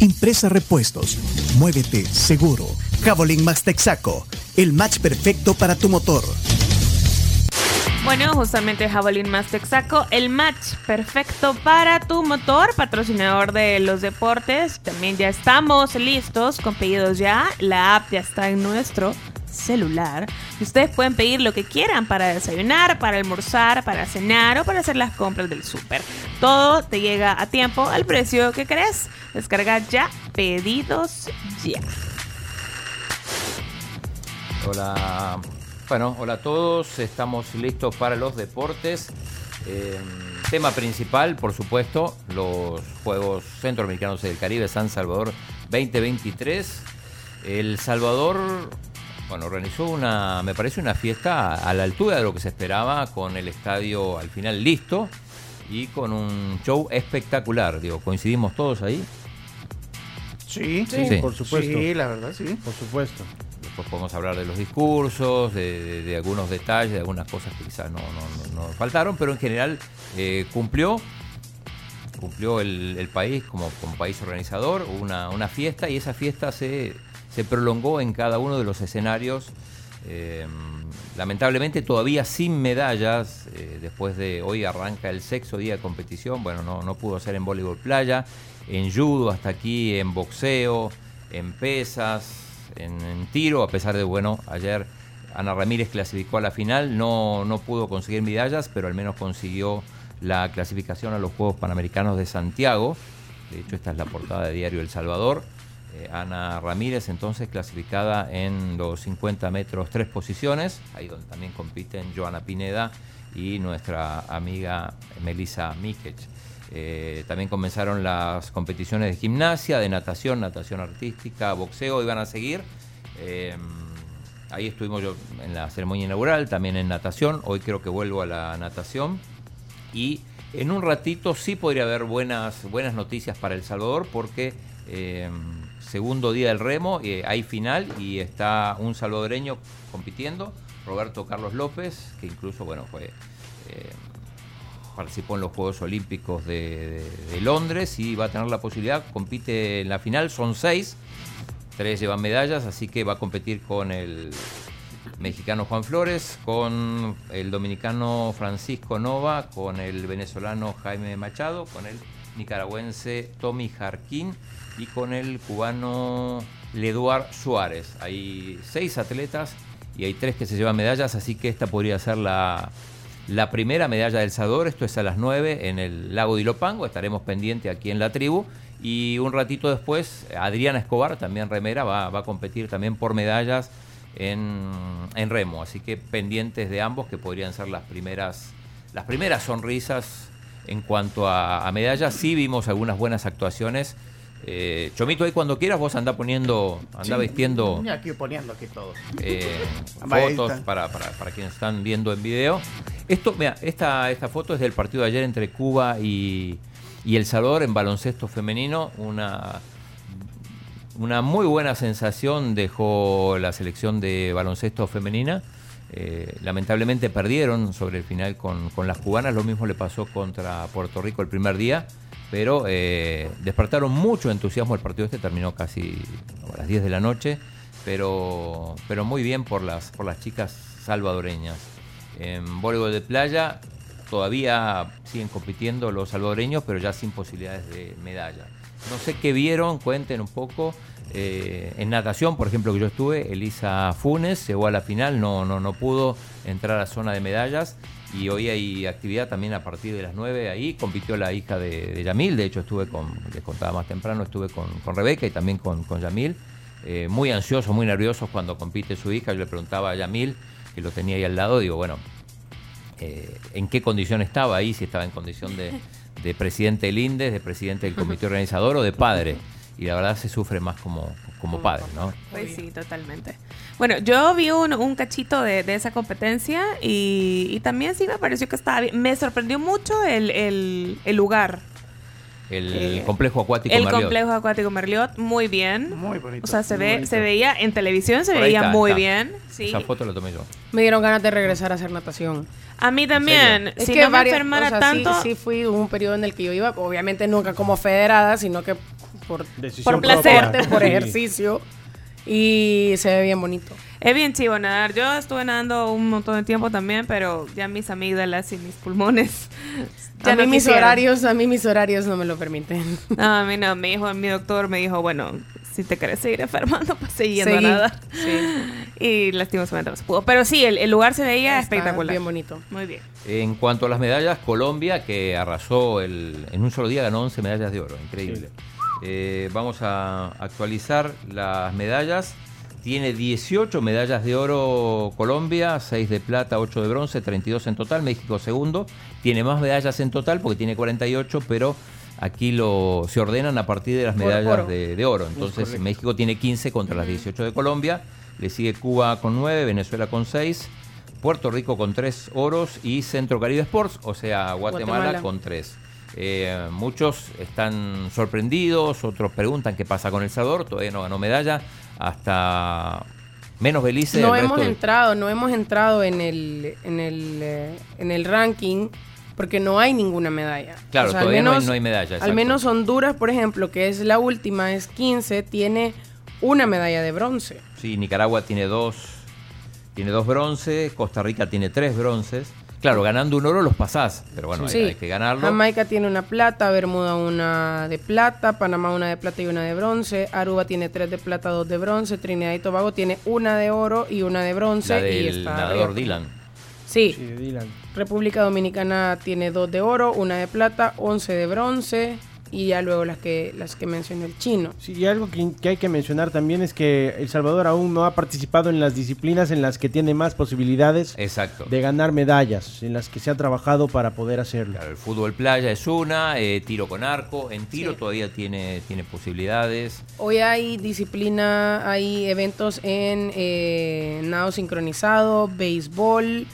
Impresa Repuestos. Muévete seguro. Javelin Max Texaco. El match perfecto para tu motor. Bueno, justamente Javelin más Texaco, el match perfecto para tu motor, patrocinador de los deportes. También ya estamos listos con pedidos ya. La app ya está en nuestro celular. Y ustedes pueden pedir lo que quieran para desayunar, para almorzar, para cenar o para hacer las compras del súper. Todo te llega a tiempo al precio que crees. Descarga ya pedidos ya. Hola, bueno, hola a todos. Estamos listos para los deportes. Eh, tema principal, por supuesto, los Juegos Centroamericanos del Caribe San Salvador 2023. El Salvador, bueno, organizó una, me parece una fiesta a la altura de lo que se esperaba, con el estadio al final listo y con un show espectacular. Digo, coincidimos todos ahí. Sí, Sí. sí, por supuesto. Sí, la verdad, sí. Por supuesto. Después podemos hablar de los discursos, de, de- de algunos detalles, de algunas cosas que quizás no, no- no- no faltaron, pero en general eh, cumplió, cumplió el, el país como, como país organizador, una, una fiesta y esa fiesta se, se prolongó en cada uno de los escenarios. eh, lamentablemente todavía sin medallas, eh, después de hoy arranca el sexto día de competición, bueno, no, no pudo ser en voleibol playa, en judo hasta aquí, en boxeo, en pesas, en, tiro, a pesar de, bueno, ayer Ana Ramírez clasificó a la final, no, no pudo conseguir medallas, pero al menos consiguió la clasificación a los Juegos Panamericanos de Santiago. De hecho, esta es la portada de Diario El Salvador. Eh, Ana Ramírez entonces clasificada en los 50 metros, tres posiciones, ahí donde también compiten Joana Pineda y nuestra amiga Melissa Mikic. Eh, también comenzaron las competiciones de gimnasia, de natación, natación artística, boxeo, iban a seguir. Eh, ahí estuvimos yo en la ceremonia inaugural, también en natación. Hoy creo que vuelvo a la natación. Y en un ratito sí podría haber buenas, buenas noticias para El Salvador porque segundo día del remo, eh, hay final y está un salvadoreño compitiendo, Roberto Carlos López, que incluso bueno fue eh, participó en los Juegos Olímpicos de, de- de Londres y va a tener la posibilidad, compite en la final, son seis, tres llevan medallas, así que va a competir con el mexicano Juan Flores, con el dominicano Francisco Nova, con el venezolano Jaime Machado, con el nicaragüense Tommy Jarquín y con el cubano Leduard Suárez. Hay seis atletas y hay tres que se llevan medallas, así que esta podría ser la, la primera medalla del Salvador. Esto es a las 9 en el lago de Ilopango, estaremos pendientes aquí en la tribu. Y un ratito después, Adriana Escobar, también remera, va, va a competir también por medallas en, en remo. Así que pendientes de ambos, que podrían ser las primeras, las primeras sonrisas en cuanto a medallas. Sí vimos algunas buenas actuaciones. Eh, Chomito, ahí cuando quieras vos anda poniendo, anda Sí. vistiendo aquí poniendo aquí todo. eh, fotos para, para, para quienes están viendo en video. Esto, mira, esta, esta foto es del partido de ayer entre Cuba y, y El Salvador en baloncesto femenino. Una, una muy buena sensación dejó la selección de baloncesto femenina. Eh, lamentablemente perdieron sobre el final con, con las cubanas. Lo mismo le pasó contra Puerto Rico el primer día. Pero eh, despertaron mucho entusiasmo. El partido este terminó casi a las 10 de la noche. Pero, pero muy bien por las, por las chicas salvadoreñas. En voleibol de playa todavía siguen compitiendo los salvadoreños, pero ya sin posibilidades de medalla. No sé qué vieron, cuenten un poco. Eh, en natación, por ejemplo, que yo estuve, Elisa Funes llegó a la final, no, no, no pudo entrar a zona de medallas. Y hoy hay actividad también a partir de las 9 ahí. Compitió la hija de, de Yamil, de hecho estuve con, les contaba más temprano, estuve con, con Rebeca y también con, con Yamil. Eh, muy ansiosos, muy nerviosos cuando compite su hija. Yo le preguntaba a Yamil, que lo tenía ahí al lado, digo, bueno, eh, en qué condición estaba ahí, si estaba en condición de, de presidente del INDES, de presidente del comité organizador o de padre. Y la verdad se sufre más como, como padre, ¿no? Pues sí, totalmente. Bueno, yo vi un, un cachito de, de esa competencia y, y también sí me pareció que estaba bien. Me sorprendió mucho el, el, el lugar. El Eh, complejo acuático el Merliot. complejo acuático Merliot, muy bien. Muy bonito. O sea, se, ve, bonito. se veía en televisión, se Por veía está, muy está. bien. Sí. Esa foto la tomé yo. Me dieron ganas de regresar a hacer natación. A mí también. Es si que no me varias- enfermara o sea, tanto, Sí, sí fui un periodo en el que yo iba, obviamente nunca como federada, sino que por, por placer. propia. por Sí. ejercicio. Y se ve bien bonito. es bien chivo nadar. Yo estuve nadando un montón de tiempo también, pero ya mis amígdalas y mis pulmones. Ya a mí no mis horarios, a mí mis horarios no me lo permiten. No, a mí no. Mi hijo, mi doctor me dijo, bueno, si te querés seguir enfermando, pues seguí yendo Seguí. a nadar. Sí. Y lastimosamente no se pudo. Pero sí, el, el lugar se veía Está espectacular. Bien bonito. Muy bien. En cuanto a las medallas, Colombia, que arrasó el, en un solo día, ganó 11 medallas de oro. Increíble. Eh, vamos a actualizar las medallas. Tiene 18 medallas de oro Colombia, 6 de plata, 8 de bronce, 32 en total. México segundo. Tiene más medallas en total porque tiene 48, pero aquí lo, se ordenan a partir de las medallas oro. de, de oro. Entonces México tiene 15 contra las 18 de Colombia. Le sigue Cuba con 9, Venezuela con 6. Puerto Rico con 3 oros y Centro Caribe Sports, o sea, Guatemala, Guatemala. con 3. Muchos están sorprendidos, otros preguntan qué pasa con El Salvador, todavía no ganó medalla, hasta menos Belice. no hemos resto entrado, no hemos entrado en el, en el, eh, en el ranking porque no hay ninguna medalla. Claro, O sea, al todavía no hay- menos- no hay medalla, Al menos Honduras, por ejemplo, que es la última, es 15, tiene una medalla de bronce. Sí, Nicaragua tiene dos, tiene dos bronces, Costa Rica tiene tres bronces. Claro, ganando un oro los pasás, pero bueno, hay- Sí. hay, que ganarlo. Jamaica tiene una plata, Bermuda una de plata, Panamá una de plata y una de bronce, Aruba tiene tres de plata, dos de bronce, Trinidad y Tobago tiene una de oro y una de bronce. la y está nadador arriba. Dylan. Sí, Sí, Dylan. República Dominicana tiene dos de oro, una de plata, 11 de bronce y ya luego las que las que mencionó el chino. Sí, y algo que, que hay que mencionar también es que El Salvador aún no ha participado en las disciplinas en las que tiene más posibilidades Exacto. de ganar medallas, en las que se ha trabajado para poder hacerlo. Claro, el fútbol playa es una, eh, tiro con arco. En tiro Sí. todavía tiene, tiene posibilidades. Hoy hay disciplina, hay eventos en eh, nado sincronizado, béisbol,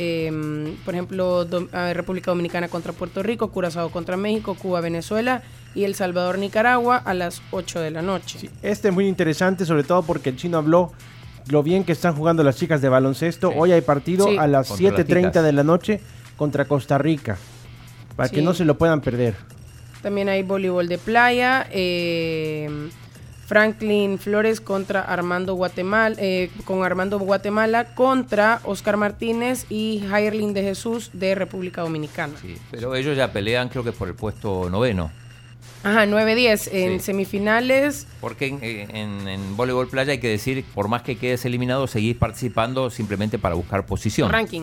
em, por ejemplo, República Dominicana contra Puerto Rico, Curazao contra México, Cuba, Venezuela y El Salvador, Nicaragua a las 8 de la noche. Sí, este es muy interesante, sobre todo porque el chino habló lo bien que están jugando las chicas de baloncesto. Sí. Hoy hay partido Sí. a las Contra las 7.30 ticas. de la noche contra Costa Rica, para que no se lo puedan perder. También hay voleibol de playa. eh, Franklin Flores contra Armando Guatemala, eh, con Armando Guatemala contra Oscar Martínez y Jairlin de Jesús de República Dominicana. Sí, pero ellos ya pelean, creo que por el puesto noveno. Ajá, 9-10 en Sí. semifinales. Porque en, en- en voleibol playa hay que decir, por más que quedes eliminado, seguís participando simplemente para buscar posición. Ranking.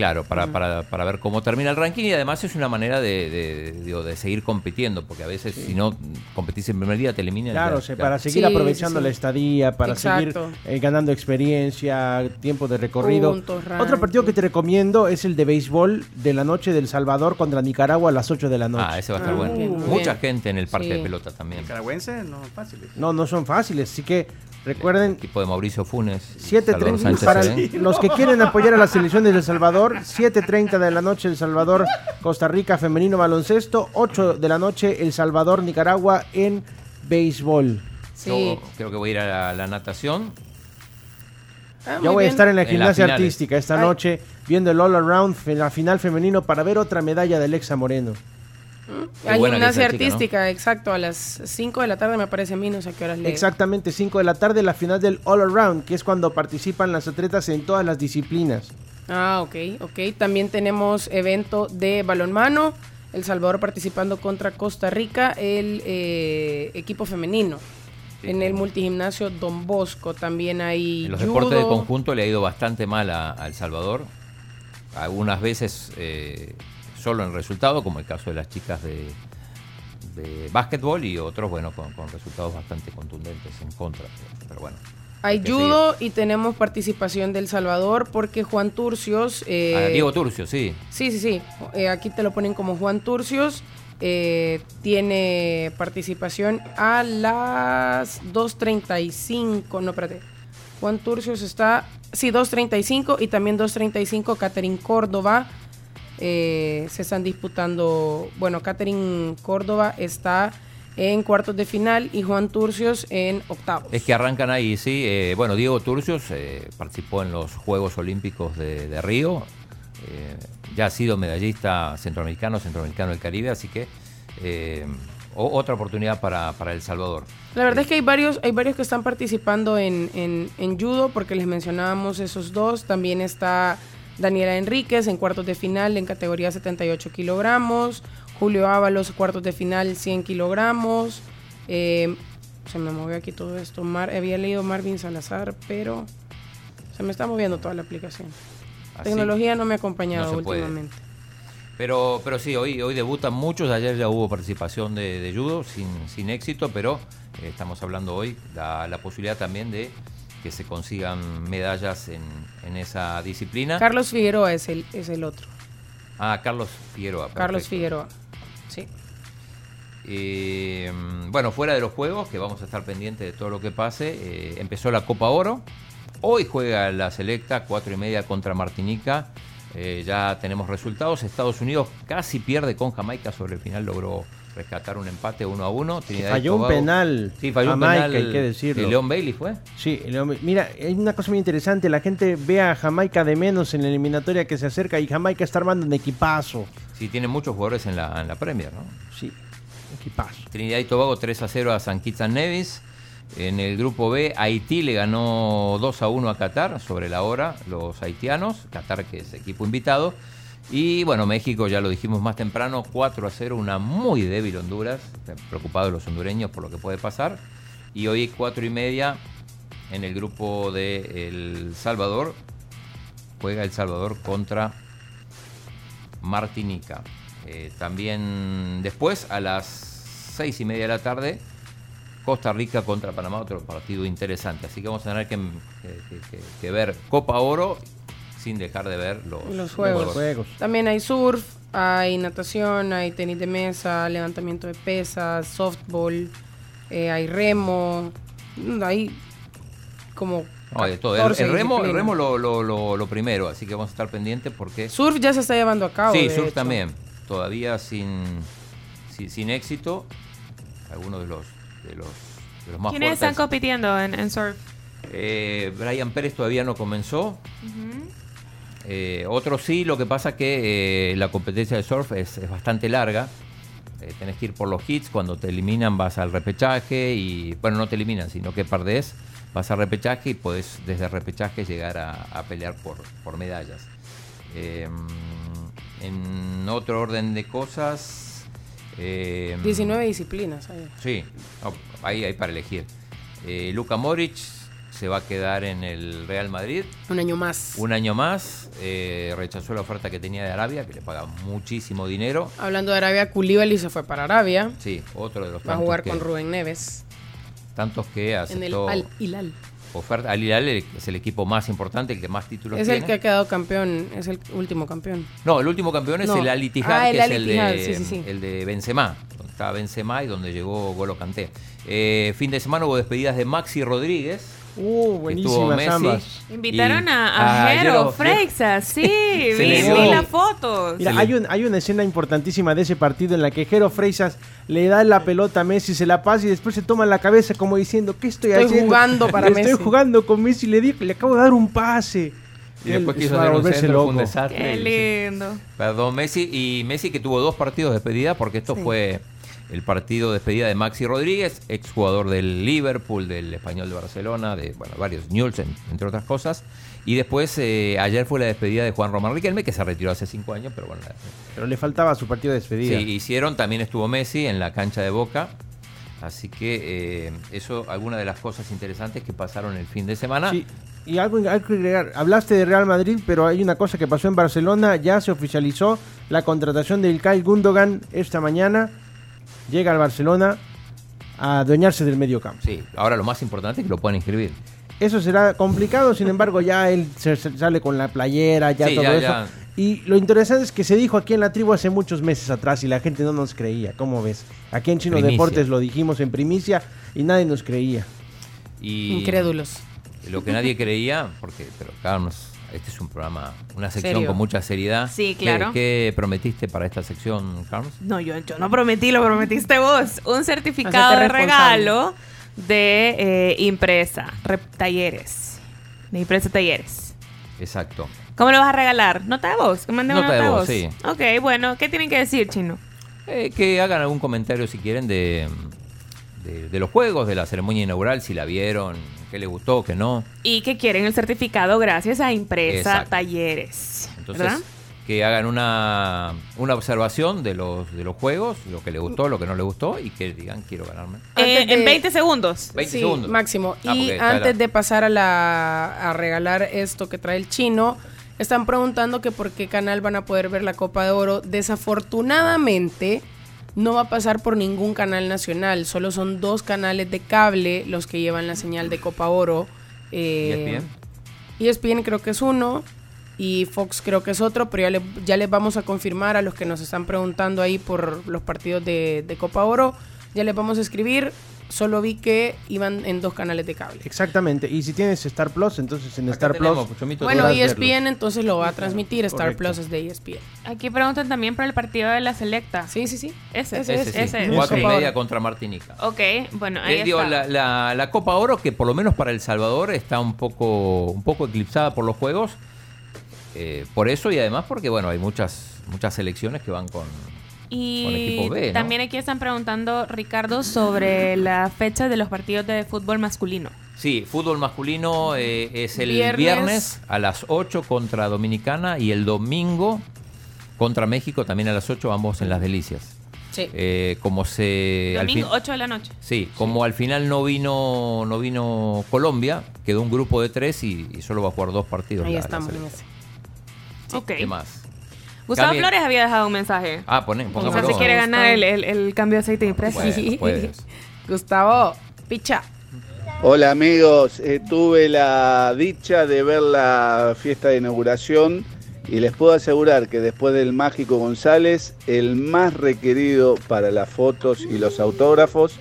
Claro, para, para, para ver cómo termina el ranking y además es una manera de, de, digo, de seguir compitiendo, porque a veces si no competís en primer día te eliminan. Claro, ya, se- ya. para seguir Sí, aprovechando sí, la estadía, para Exacto. seguir eh, ganando experiencia, tiempo de recorrido. Puntos, Otro partido que te recomiendo es el de béisbol de la noche del Salvador contra Nicaragua a las 8 de la noche. Ah, ese va a estar Ah, bueno. bien, Mucha bien. gente en el parque Sí. de pelota también. Nicaragüense, no fácil. No, no son fáciles, así que recuerden Tipo de Mauricio Funes. y 7.30 Salvador Sánchez para Serén. los que quieren apoyar a la selección de El Salvador, 7.30 de la noche El Salvador, Costa Rica femenino baloncesto, 8 de la noche El Salvador, Nicaragua en béisbol. Sí. Yo creo que voy a ir a la, la natación. Ah, Yo voy a estar en la gimnasia artística esta Ay. noche viendo el All Around, la final femenino para ver otra medalla de Alexa Moreno. Qué Hay gimnasia artística, exacto, a las 5 de la tarde me parece a mí, no sé a qué horas le... Exactamente 5 de la tarde la final del All Around, que es cuando participan las atletas en todas las disciplinas. Ah, ok, ok. También tenemos evento de balonmano. El Salvador participando contra Costa Rica, el eh, equipo femenino. Sí. En el multigimnasio Don Bosco también hay En los judo. deportes de conjunto le ha ido bastante mal a, a El Salvador. Algunas veces eh, solo en resultado, como el caso de las chicas de, de básquetbol, y otros, bueno, con, con resultados bastante contundentes en contra. Pero, pero bueno. Hay judo y tenemos participación del Salvador porque Juan Turcios... eh, A Diego Turcio, sí. Sí, sí, sí. Eh, aquí te lo ponen como Juan Turcios. eh, tiene participación a las 2.35. No, espérate. Juan Turcios está, sí, 2.35 y también 2.35 Catherine Córdoba. eh, se están disputando, bueno, Catherine Córdoba está en cuartos de final y Juan Turcios en octavos. Es que arrancan ahí, sí. Eh, bueno, Diego Turcios eh, participó en los Juegos Olímpicos de, de Río. Eh, ya ha sido medallista centroamericano, centroamericano del Caribe, así que otra oportunidad para, para El Salvador. La verdad es que hay varios, hay varios que están participando en, en- en judo, porque les mencionábamos esos dos. También está Daniela Enríquez en cuartos de final en categoría 78 kilogramos. Julio Ábalos, cuartos de final 100 kilogramos. Eh, se me movió aquí todo esto. Mar- había leído Marvin Salazar, pero se me está moviendo toda la aplicación. Así. Tecnología no me ha acompañado No se puede. últimamente. Pero, pero sí, hoy, hoy debutan muchos. Ayer ya hubo participación de, de judo sin, sin éxito, pero eh, estamos hablando hoy la, la posibilidad también de que se consigan medallas en, en esa disciplina. Carlos Figueroa es el, es el otro. ah, Carlos Figueroa. Carlos. Figueroa. Sí. Eh, bueno, fuera de los juegos, que vamos a estar pendientes de todo lo que pase, eh, empezó la Copa Oro. Hoy juega la selecta, cuatro y media contra Martinica. Eh, ya tenemos resultados. Estados Unidos casi pierde con Jamaica sobre el final, logró rescatar un empate uno a uno. Trinidad y Falló un penal. Sí, falló Jamaica, un penal. hay que decirlo. ¿El León Bailey fue? Sí, León- mira, hay una cosa muy interesante. La gente ve a Jamaica de menos en la eliminatoria que se acerca y Jamaica está armando un equipazo. Sí, tiene muchos jugadores en la, en la Premier, ¿no? Sí, equipazo. Trinidad y Tobago 3 a 0 a San Kitts and Nevis. En el grupo B, Haití le ganó 2 a 1 a Qatar sobre la hora, los haitianos. Qatar, que es equipo invitado. Y bueno, México, ya lo dijimos más temprano, 4 a 0, una muy débil Honduras. Preocupados los hondureños por lo que puede pasar. Y hoy 4 y media en el grupo de El Salvador. Juega El Salvador contra Martinica. Eh, también después, a las seis y media de la tarde, Costa Rica contra Panamá, otro partido interesante. Así que vamos a tener que ver Copa Oro sin dejar de ver los, Los juegos. Juegos. También hay surf, hay natación, hay tenis de mesa, levantamiento de pesas, softball, eh, hay remo, mm, hay como... No, de todo. El, 14 el remo, el remo lo, lo- lo- lo primero, así que vamos a estar pendientes porque... Surf ya se está llevando a cabo. sí, surf hecho. también. Todavía sin, sin, sin éxito. Algunos de los, de los, de los más ¿Quiénes fuertes. están compitiendo en, en surf? Eh, Brian Pérez todavía no comenzó. Eh, otros sí, lo que pasa que eh, la competencia de surf es, es bastante larga. Eh, tenés que ir por los hits, cuando te eliminan vas al repechaje y, bueno, no te eliminan, sino que perdés, vas al repechaje y podés desde el repechaje llegar a, a pelear por, por medallas. Eh, en otro orden de cosas... eh, 19 disciplinas. hay. Sí, no, ahí hay para elegir. Eh, Luka Modric se va a quedar en el Real Madrid Un año más. un año más. eh, rechazó la oferta que tenía de Arabia, que le paga muchísimo dinero. Hablando de Arabia, Koulibaly se fue para Arabia. Sí, otro de los Va a jugar que, con Rubén Neves tantos que en el aceptó Al Hilal. oferta. Al Hilal es el equipo más importante, el que más títulos Es tiene. el que ha quedado campeón, es el último campeón. No, el último campeón es No. el Al Ittihad, Ah, el que es el Ittihad, de, sí, sí, sí. el de Benzema, estaba Benzema y donde llegó Golo Kanté. Eh, fin de semana hubo despedidas de Maxi Rodríguez. Uh, buenísimas Messi. ambas. Invitaron y a, a a Jero Freixas, sí, vi, vi las fotos. Mira, hay, un- hay una escena importantísima de ese partido en la que Jero Freisas le da la pelota a Messi, se la pasa y después se toma la cabeza como diciendo, ¿qué estoy, Estoy haciendo? jugando para Estoy Messi". jugando con Messi, le, di- le acabo de dar un pase. Y después quiso hacer un centro, fue un loco. desastre. Qué lindo. Perdón, Messi. Y Messi que tuvo dos partidos de despedida, porque esto Sí. fue el partido de despedida de Maxi Rodríguez, exjugador del Liverpool, del Español de Barcelona, de bueno, varios Newell's, en- entre otras cosas. Y después, eh, ayer fue la despedida de Juan Román Riquelme, que se retiró hace cinco años, pero bueno, Pero le faltaba su partido de despedida. Sí, hicieron, también estuvo Messi en la cancha de Boca. Así que eh, eso, algunas de las cosas interesantes que pasaron el fin de semana. Sí, y algo hay que agregar. Hablaste de Real Madrid, pero hay una cosa que pasó en Barcelona. Ya se oficializó la contratación de Ilkay Gundogan esta mañana. Llega al Barcelona a adueñarse del medio campo. Sí, ahora lo más importante es que lo puedan inscribir. Eso será complicado, sin embargo, ya él se, sale con la playera, ya Sí, todo ya, eso. ya. Y lo interesante es que se dijo aquí en la tribu hace muchos meses atrás y la gente no nos creía. ¿Cómo ves? Aquí en Chino Primicia. Deportes lo dijimos en primicia y nadie nos creía. Y Incrédulos. Lo que nadie creía, porque, pero este es un programa, una sección Serio. con mucha seriedad. Sí, ¿Qué- claro. ¿Qué, prometiste para esta sección, Carlos? No, yo, yo no prometí, lo prometiste vos. Un certificado de regalo de eh, impresa, talleres. De impresa talleres. Exacto. ¿Cómo lo vas a regalar? ¿Nota de voz? ¿Que mande una Nota de nota voz, sí. Ok, bueno, ¿qué tienen que decir, chino? Eh, que hagan algún comentario si quieren de, de, de los juegos, de la ceremonia inaugural, si la vieron, qué les gustó, qué no. Y que quieren el certificado gracias a impresa Exacto. talleres. Entonces, ¿Verdad? que hagan una, una observación de los, de los juegos, lo que les gustó, lo que no les gustó, y que digan, quiero ganarme. Eh, de- En 20 segundos. 20 sí, segundos. máximo. Ah, y antes la- de pasar a, la, a regalar esto que trae el chino, están preguntando que por qué canal van a poder ver la Copa de Oro. Desafortunadamente, no va a pasar por ningún canal nacional. Solo son dos canales de cable los que llevan la señal de Copa Oro. Eh, ESPN. ESPN creo que es uno y Fox creo que es otro, pero ya, le- ya les vamos a confirmar a los que nos están preguntando ahí por los partidos de, de Copa Oro. Ya les vamos a escribir. Solo vi que iban en dos canales de cable. Exactamente. Y si tienes Star Plus, entonces en Acá Star tenemos, Plus. Chomito, Bueno, ESPN verlo. entonces lo va a transmitir. Star Correcto. Plus es de ESPN. Aquí preguntan también por el partido de la selecta. Sí, sí, sí. Ese, Ese ese, es, ese, Ese sí, es. cuatro y media contra Martinica. Ok, bueno, ahí Eh, digo, la, la- la Copa Oro, que por lo menos para El Salvador está un poco, un poco eclipsada por los juegos. eh, por eso y además porque, bueno, hay muchas, muchas selecciones que van con Y equipo B, ¿no? también aquí están preguntando, Ricardo, sobre la fecha de los partidos de fútbol masculino. Sí, fútbol masculino eh, es el Viernes. viernes. a las 8 contra Dominicana y el domingo contra México también a las 8, ambos en las delicias. Sí. Eh, como se... al Domingo, fin- 8 de la noche. Sí, como al final no vino no vino Colombia, quedó un grupo de tres y, y solo va a jugar dos partidos. Ahí la- la estamos en ese. Sí, Ok. ¿Qué más? Gustavo Cambie- Flores había dejado un mensaje. Ah, poné, o sea, pongámoslo. se quiere Gustavo. ganar el, el- el cambio de aceite de impresa. Gustavo, picha. Hola amigos, Eh, tuve la dicha de ver la fiesta de inauguración y les puedo asegurar que después del Mágico González, el más requerido para las fotos y los autógrafos,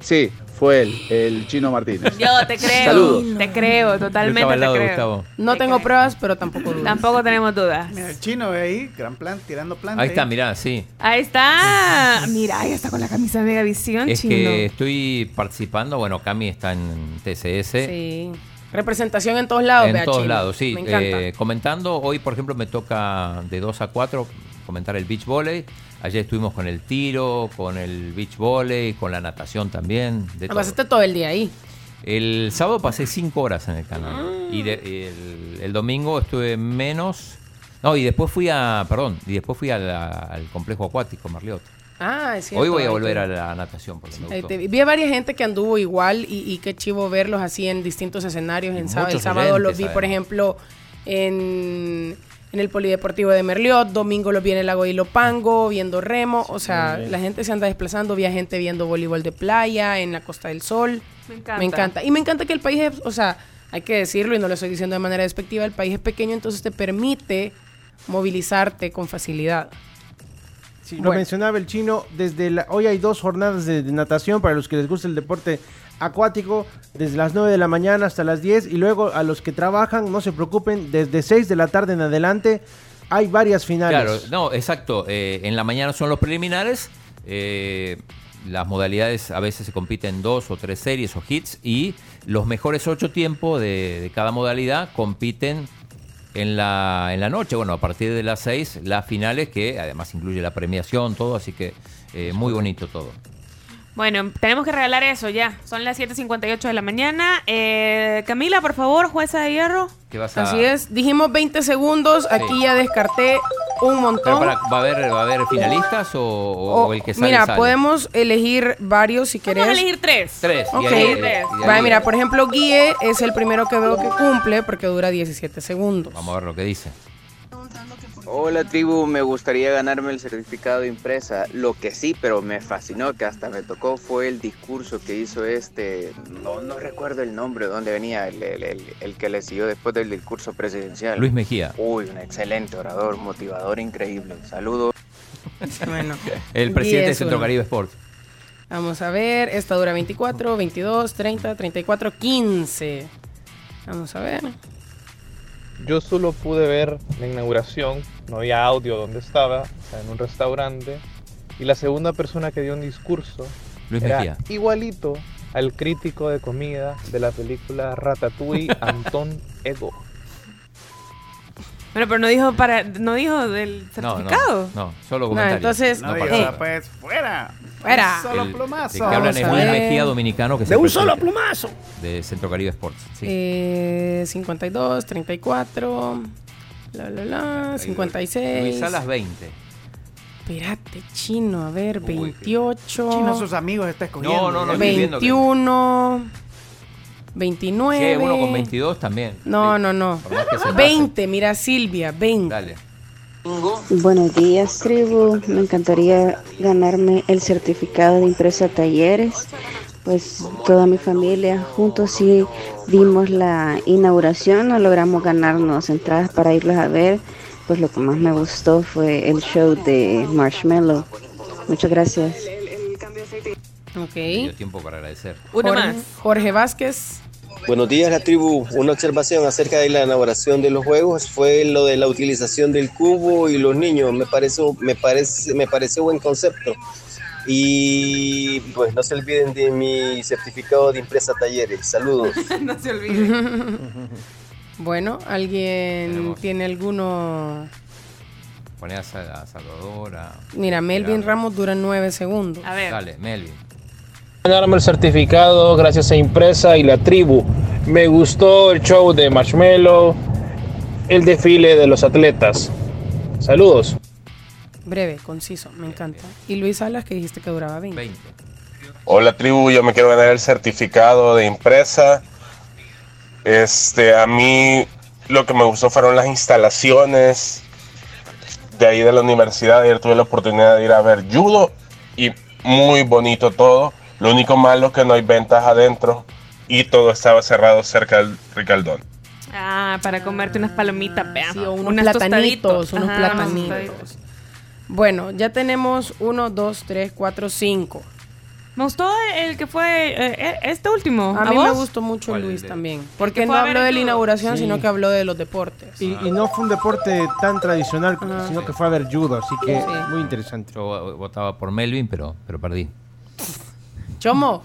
sí, fue él, el Chino Martínez. Yo te creo. Saludos. Te creo, totalmente estaba al lado te de creo. Gustavo. No Te tengo creo. pruebas, pero tampoco dudas. Tampoco tenemos dudas. Mira, el chino ahí, gran plan, tirando planta. Ahí está, mirá, sí. Ahí está. Mira, ahí está con la camisa de Megavisión, Es chino. que estoy participando, bueno, Cami está en TCS. Sí. Representación en todos lados, En vea, todos Chino. lados, sí. Me encanta. Eh, comentando, hoy por ejemplo me toca de 2 a 4 comentar el beach volley. Ayer estuvimos con el tiro, con el beach volley, con la natación también. De todo. Pasaste todo el día ahí. El sábado pasé 5 horas en el canal. Y de- el, el domingo estuve menos. No, y después fui a. Perdón, y después fui a la- al complejo acuático Marliot. Ah, es cierto. Hoy voy a volver a la natación porque me ahí gustó. vi. A varias gente que anduvo igual y, y qué chivo verlos así en distintos escenarios. Y En sábado, el sábado los vi, por ejemplo, en, en el Polideportivo de Merliot. Domingo los vi en el Lago de Ilopango, viendo remo. O sea, la gente se anda desplazando. Vi a gente viendo voleibol de playa en la Costa del Sol. Me encanta. Me encanta. Y me encanta que el país es, o sea, hay que decirlo y no lo estoy diciendo de manera despectiva, el país es pequeño, entonces te permite movilizarte con facilidad. Sí, lo mencionaba el chino, desde la, hoy hay dos jornadas de, de natación para los que les gusta el deporte acuático, desde las 9 de la mañana hasta las 10 y luego a los que trabajan, no se preocupen, desde 6 de la tarde en adelante hay varias finales. Claro, no, exacto. eh, en la mañana son los preliminares. eh, las modalidades a veces se compiten dos o tres series o hits y los mejores ocho tiempos de, de cada modalidad compiten en la, en la noche. Bueno, a partir de las seis, las finales que además incluye la premiación, todo, así que eh, muy bonito todo. Bueno, tenemos que regalar eso ya. Son las 7.58 de la mañana. Eh, Camila, por favor, jueza de hierro. ¿Qué vas a- Así es, dijimos 20 segundos, aquí ya descarté un montón. para- ¿va, a haber, ¿Va a haber finalistas o, o- el que sale? mira, sale? podemos elegir varios si querés. Vamos a elegir tres. Tres. y Ok, ahí- mira, por ejemplo, Guille es el primero que veo que cumple porque dura 17 segundos. Vamos a ver lo que dice. Hola tribu, me gustaría ganarme el certificado de impresa. Lo que sí, pero me fascinó, que hasta me tocó, fue el discurso que hizo este, no, no recuerdo el nombre, dónde venía, el, el- el- el que le siguió después del discurso presidencial. Luis Mejía. Uy, un excelente orador, motivador, increíble. Saludos. Bueno, El presidente de 10-1. Centro Caribe Sports. Vamos a ver, esta dura 24, 22, 30, 34, 15. Vamos a ver. Yo solo pude ver la inauguración, no había audio donde estaba, o sea, en un restaurante, y la segunda persona que dio un discurso Luis era Mejía. igualito al crítico de comida de la película Ratatouille, Anton Ego. Bueno, pero no dijo para, no dijo del certificado. no, no, solo No, comentarios. entonces, No No, diga, pues, fuera. Fuera. Un solo El- plumazo. De que hablan es Luis. Mejía dominicano que De el un solo plumazo. De Centro Caribe Sports. Sí. Eh, 52, 34, la, la, la, 56. Luis Salas 20. Espérate, chino, a ver, Uy, 28. Chino, sus amigos está escogiendo. No, no, no, Ya. estoy viendo que- 21, Si 29. hay uno con 22 también. No, Sí. no, no. Por más que se pase. 20, mira Silvia, 20. Dale. Buenos días, tribu. Me encantaría ganarme el certificado de impresa talleres. Pues toda mi familia juntos sí vimos la inauguración, no logramos ganarnos entradas para irlos a ver. Pues lo que más me gustó fue el show de Marshmallow. Muchas gracias. Ok. Tiempo para agradecer. Uno Jorge, más. Jorge Vázquez. Buenos días, la tribu. Una observación acerca de la inauguración de los juegos fue lo de la utilización del cubo y los niños. Me pareció, me parece, me pareció buen concepto. Y pues no se olviden de mi certificado de impresa talleres. Saludos. no se olvide. Bueno, ¿alguien Tenemos. tiene alguno? Poné a, Sa- a Salvador. a- Mira, Melvin Mira, Ramos dura 9 segundos. A ver. Dale, Melvin. Ganarme el certificado gracias a Impresa y la tribu. Me gustó el show de Marshmello, el desfile de los atletas. Saludos. Breve, conciso, me encanta. Y Luis Salas, que dijiste que duraba 20. 20. Hola tribu, yo me quiero ganar el certificado de impresa. Este, a mí lo que me gustó fueron las instalaciones de ahí de la universidad. Ayer tuve la oportunidad de ir a ver judo y muy bonito todo. Lo único malo es que no hay ventas adentro y todo estaba cerrado cerca del Ricaldón. Ah, para comerte unas palomitas, vean. Sí, o unos Unas platanitos, tostaditos. unos Ajá, platanitos. Bueno, ya tenemos 1, 2, 3, 4, 5. Me gustó el que fue eh, eh, este último. A mí vos? me gustó mucho. Luis de- también. Porque no a habló de la inauguración, Sí. sino que habló de los deportes. Y, y no fue un deporte tan tradicional, Ajá. sino que fue a ver judo, así que Sí. muy interesante. Yo votaba por Melvin, pero, pero perdí. Chomo.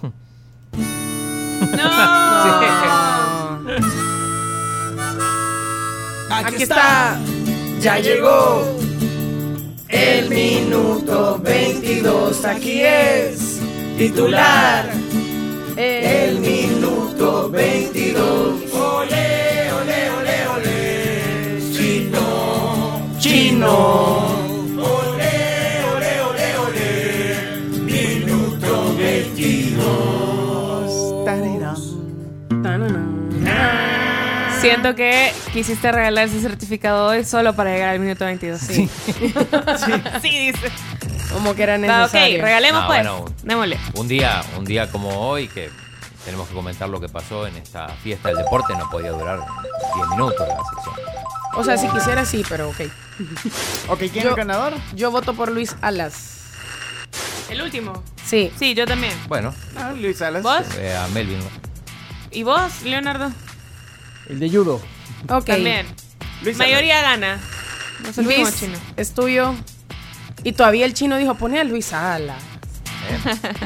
Aquí está. Ya llegó el minuto 22. Aquí es titular. El minuto 22. Ole, ole, ole, ole. Chino. Chino. Siento que quisiste regalar ese certificado hoy solo para llegar al minuto 22. Sí. sí. dice. Como que era Va, necesario. ok, regalemos Ah, pues. bueno. Démosle. Un día, un día como hoy, que tenemos que comentar lo que pasó en esta fiesta del deporte, no podía durar 10 minutos la sección. O sea, si quisiera sí, pero ok. Ok, ¿quién es el ganador? Yo voto por Luis Alas. El último. Sí. Sí, yo también. Bueno, Ah, Luis Salas. ¿Vos? eh, a Melvin. ¿Y vos, Leonardo? El de judo. Ok. También. Luis. Mayoría gana. Nos olvidemos, Luis, chino. es tuyo. Y todavía el chino dijo, pone a Luis Salas.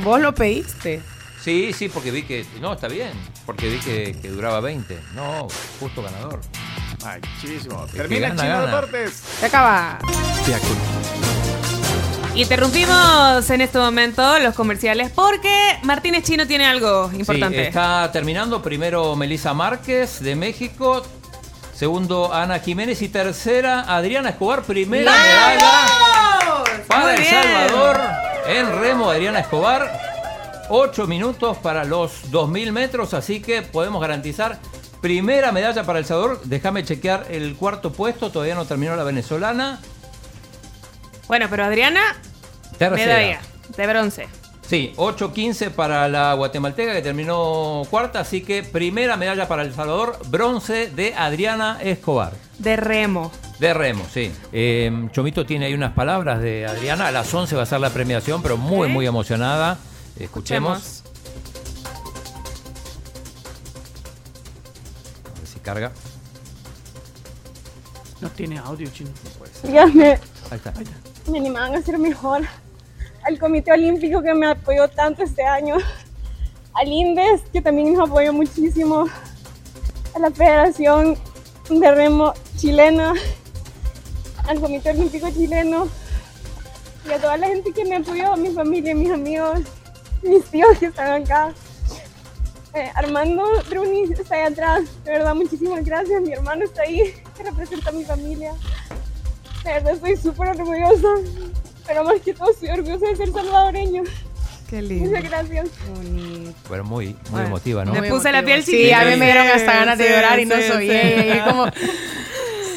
Vos lo pediste. Sí, sí, porque vi que. No, está bien. Porque vi que, que duraba 20. No, justo ganador. Ay, chivísimo. que Termina gana, Chino gana. Deportes. Se acaba. De acuerdo. Interrumpimos en este momento los comerciales porque Martínez Chino tiene algo importante. Sí, está terminando. Primero Melissa Márquez de México. Segundo Ana Jiménez. Y tercera Adriana Escobar. Primera medalla para El. Salvador. En remo Adriana Escobar. 8 minutos para los 2000 metros. Así que podemos garantizar Primera medalla para El Salvador. Déjame chequear el cuarto puesto. Todavía no terminó la venezolana. Bueno, pero Adriana, Tercera. medalla de bronce. Sí, 8-15 para la guatemalteca que terminó cuarta. Así que primera medalla para El Salvador. Bronce de Adriana Escobar. De remo. De remo, sí. Eh, Chomito tiene ahí unas palabras de Adriana. A las 11 va a ser la premiación, pero muy, muy emocionada. Escuchemos. A ver si carga. No tiene audio, chino. Ya me, Ahí está. Me animaban a ser mejor. Al Comité Olímpico que me apoyó tanto este año. Al INDES que también nos apoyó muchísimo. A la Federación de Remo Chilena. Al Comité Olímpico Chileno. Y a toda la gente que me apoyó, mi familia, mis amigos, mis tíos que están acá. Eh, Armando Bruni está ahí atrás. De verdad, muchísimas gracias. Mi hermano está ahí, que representa a mi familia. De verdad, estoy súper orgullosa. Pero más que todo, estoy orgullosa de ser salvadoreño. Qué lindo. Muchas gracias. Pero muy, muy Bueno, emotiva, ¿no? me puse la piel Sí, chiquita. a mí me dieron hasta ganas de Sí, llorar y no sí, soy sí. ella. y es como...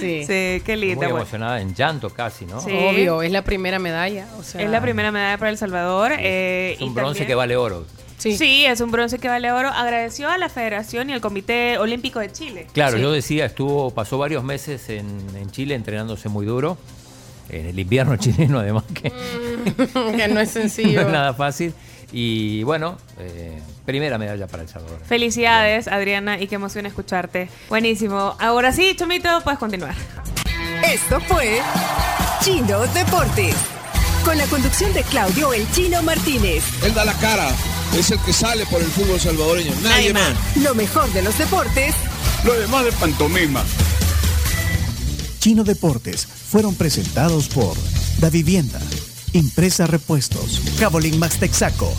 Sí. Sí, qué linda. Muy bueno. emocionada, en llanto casi, ¿no? Sí. Obvio, es la primera medalla. O sea, Es la primera medalla para El Salvador. eh, Es un y bronce también- que vale oro. Sí. es un bronce que vale oro. Agradeció a la Federación y al Comité Olímpico de Chile. Claro, Sí. yo decía, estuvo, pasó varios meses en, en Chile entrenándose muy duro. En el invierno chileno, además, que, que no es sencillo. no es nada fácil. Y bueno, eh, primera medalla para El Salvador. Felicidades, Adriana, y qué emoción escucharte. Buenísimo. Ahora sí, Chomito, puedes continuar. Esto fue Chino Deportes. Con la conducción de Claudio El Chino Martínez. Él da la cara, es el que sale por el fútbol salvadoreño, nadie más. Lo mejor de los deportes Lo demás de pantomima. Chino Deportes fueron presentados por Da Vivienda, Impresa Repuestos, Cabolín Max Texaco,